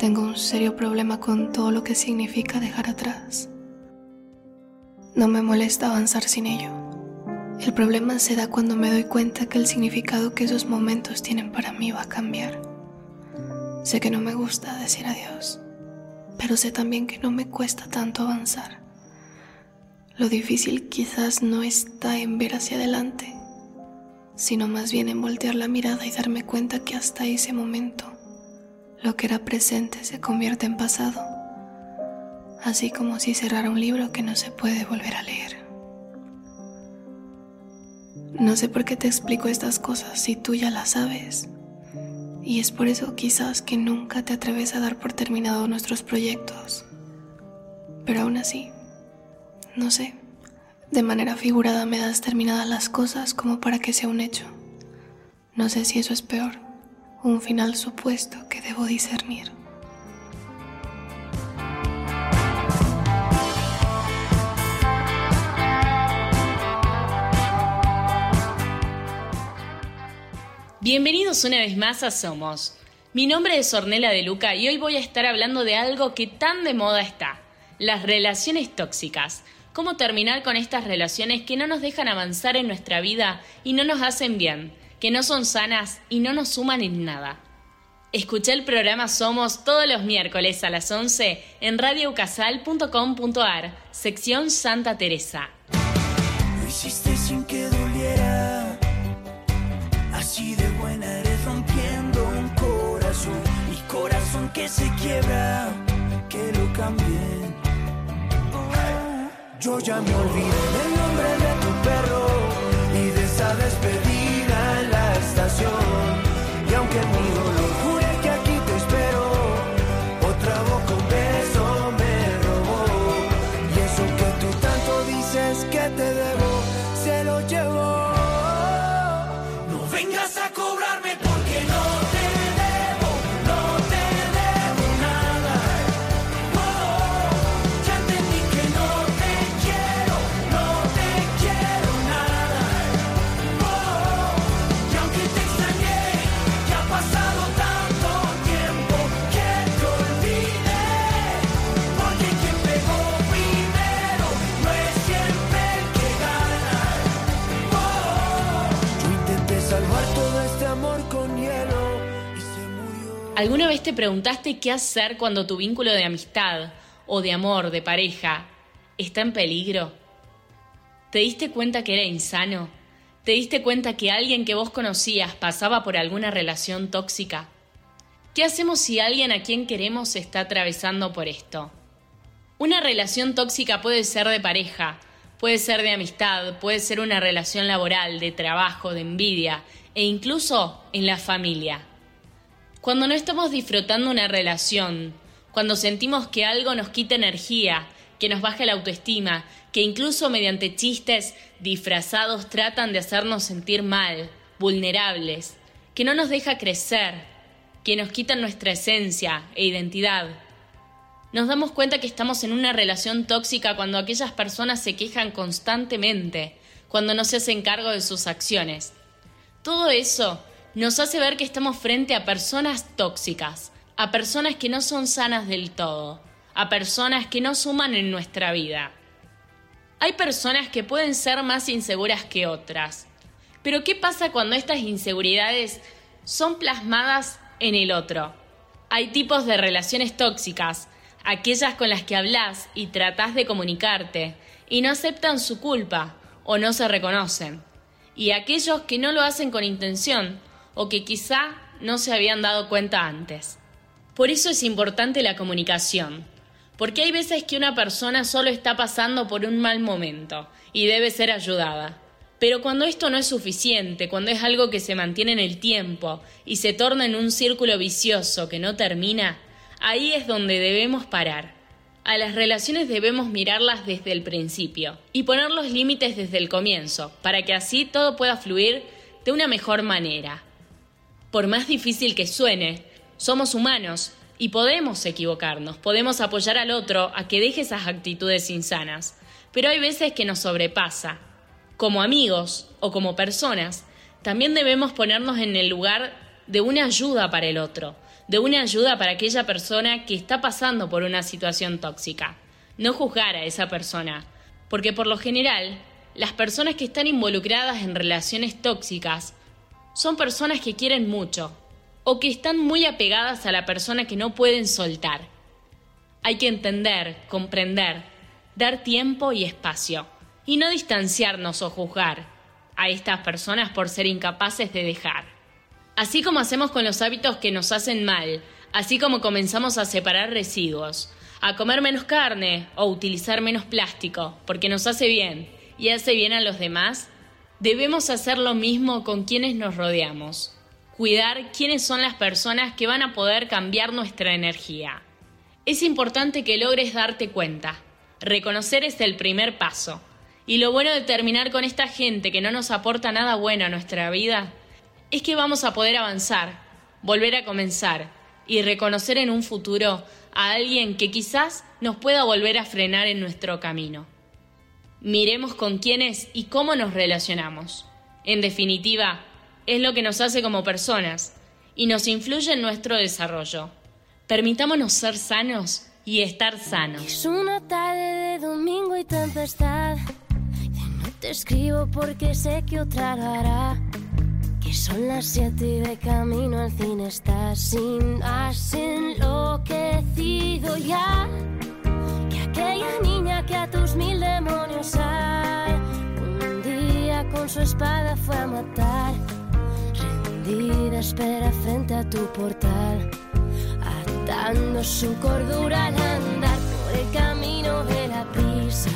tengo un serio problema con todo lo que significa dejar atrás. No me molesta avanzar sin ello. El problema se da cuando me doy cuenta que el significado que esos momentos tienen para mí va a cambiar. Sé que no me gusta decir adiós, pero sé también que no me cuesta tanto avanzar. Lo difícil quizás no está en ver hacia adelante, sino más bien en voltear la mirada y darme cuenta que hasta ese momento lo que era presente se convierte en pasado, así como si cerrara un libro que no se puede volver a leer. No sé por qué te explico estas cosas si tú ya las sabes. Y es por eso quizás que nunca te atreves a dar por terminado nuestros proyectos. Pero aún así, no sé, de manera figurada me das terminadas las cosas como para que sea un hecho. No sé si eso es peor un final supuesto que debo discernir. Bienvenidos una vez más a Somos. Mi nombre es Ornella de Luca y hoy voy a estar hablando de algo que tan de moda está, las relaciones tóxicas. Cómo terminar con estas relaciones que no nos dejan avanzar en nuestra vida y no nos hacen bien que no son sanas y no nos suman en nada. Escuché el programa Somos todos los miércoles a las 11 en radiocasal.com.ar, sección Santa Teresa. Lo hiciste sin que doliera, así de buena eres rompiendo un corazón, mi corazón que se quiebra, que lo cambien. yo ya me olvidé del nombre de tu perro vengas a cobrarme con hielo y se murió. ¿Alguna vez te preguntaste qué hacer cuando tu vínculo de amistad o de amor, de pareja, está en peligro? ¿Te diste cuenta que era insano? ¿Te diste cuenta que alguien que vos conocías pasaba por alguna relación tóxica? ¿Qué hacemos si alguien a quien queremos está atravesando por esto? Una relación tóxica puede ser de pareja, puede ser de amistad, puede ser una relación laboral, de trabajo, de envidia e incluso en la familia. Cuando no estamos disfrutando una relación, cuando sentimos que algo nos quita energía, que nos baja la autoestima, que incluso mediante chistes disfrazados tratan de hacernos sentir mal, vulnerables, que no nos deja crecer, que nos quitan nuestra esencia e identidad. Nos damos cuenta que estamos en una relación tóxica cuando aquellas personas se quejan constantemente, cuando no se hacen cargo de sus acciones. Todo eso nos hace ver que estamos frente a personas tóxicas, a personas que no son sanas del todo, a personas que no suman en nuestra vida. Hay personas que pueden ser más inseguras que otras, pero ¿qué pasa cuando estas inseguridades son plasmadas en el otro? Hay tipos de relaciones tóxicas, aquellas con las que hablas y tratás de comunicarte y no aceptan su culpa o no se reconocen, y aquellos que no lo hacen con intención o que quizá no se habían dado cuenta antes. Por eso es importante la comunicación, porque hay veces que una persona solo está pasando por un mal momento y debe ser ayudada. Pero cuando esto no es suficiente, cuando es algo que se mantiene en el tiempo y se torna en un círculo vicioso que no termina, ahí es donde debemos parar. A las relaciones debemos mirarlas desde el principio y poner los límites desde el comienzo, para que así todo pueda fluir de una mejor manera. Por más difícil que suene, somos humanos y podemos equivocarnos, podemos apoyar al otro a que deje esas actitudes insanas, pero hay veces que nos sobrepasa. Como amigos o como personas, también debemos ponernos en el lugar de una ayuda para el otro, de una ayuda para aquella persona que está pasando por una situación tóxica. No juzgar a esa persona, porque por lo general, las personas que están involucradas en relaciones tóxicas son personas que quieren mucho o que están muy apegadas a la persona que no pueden soltar. Hay que entender, comprender, dar tiempo y espacio, y no distanciarnos o juzgar a estas personas por ser incapaces de dejar. Así como hacemos con los hábitos que nos hacen mal, así como comenzamos a separar residuos, a comer menos carne o utilizar menos plástico, porque nos hace bien y hace bien a los demás, debemos hacer lo mismo con quienes nos rodeamos. Cuidar quiénes son las personas que van a poder cambiar nuestra energía. Es importante que logres darte cuenta. Reconocer es el primer paso. Y lo bueno de terminar con esta gente que no nos aporta nada bueno a nuestra vida es que vamos a poder avanzar, volver a comenzar y reconocer en un futuro a alguien que quizás nos pueda volver a frenar en nuestro camino. Miremos con quiénes y cómo nos relacionamos. En definitiva, es lo que nos hace como personas y nos influye en nuestro desarrollo. Permitámonos ser sanos y estar sanos. Es una tarde de domingo y tempestad. no te escribo porque sé que otra. Que son las siete y de camino al cine estás sin has enloquecido ya. Que aquella niña que a tus mil demonios hay, un día con su espada fue a matar. Rendida espera frente a tu portal, atando su cordura al andar por el camino de la prisa,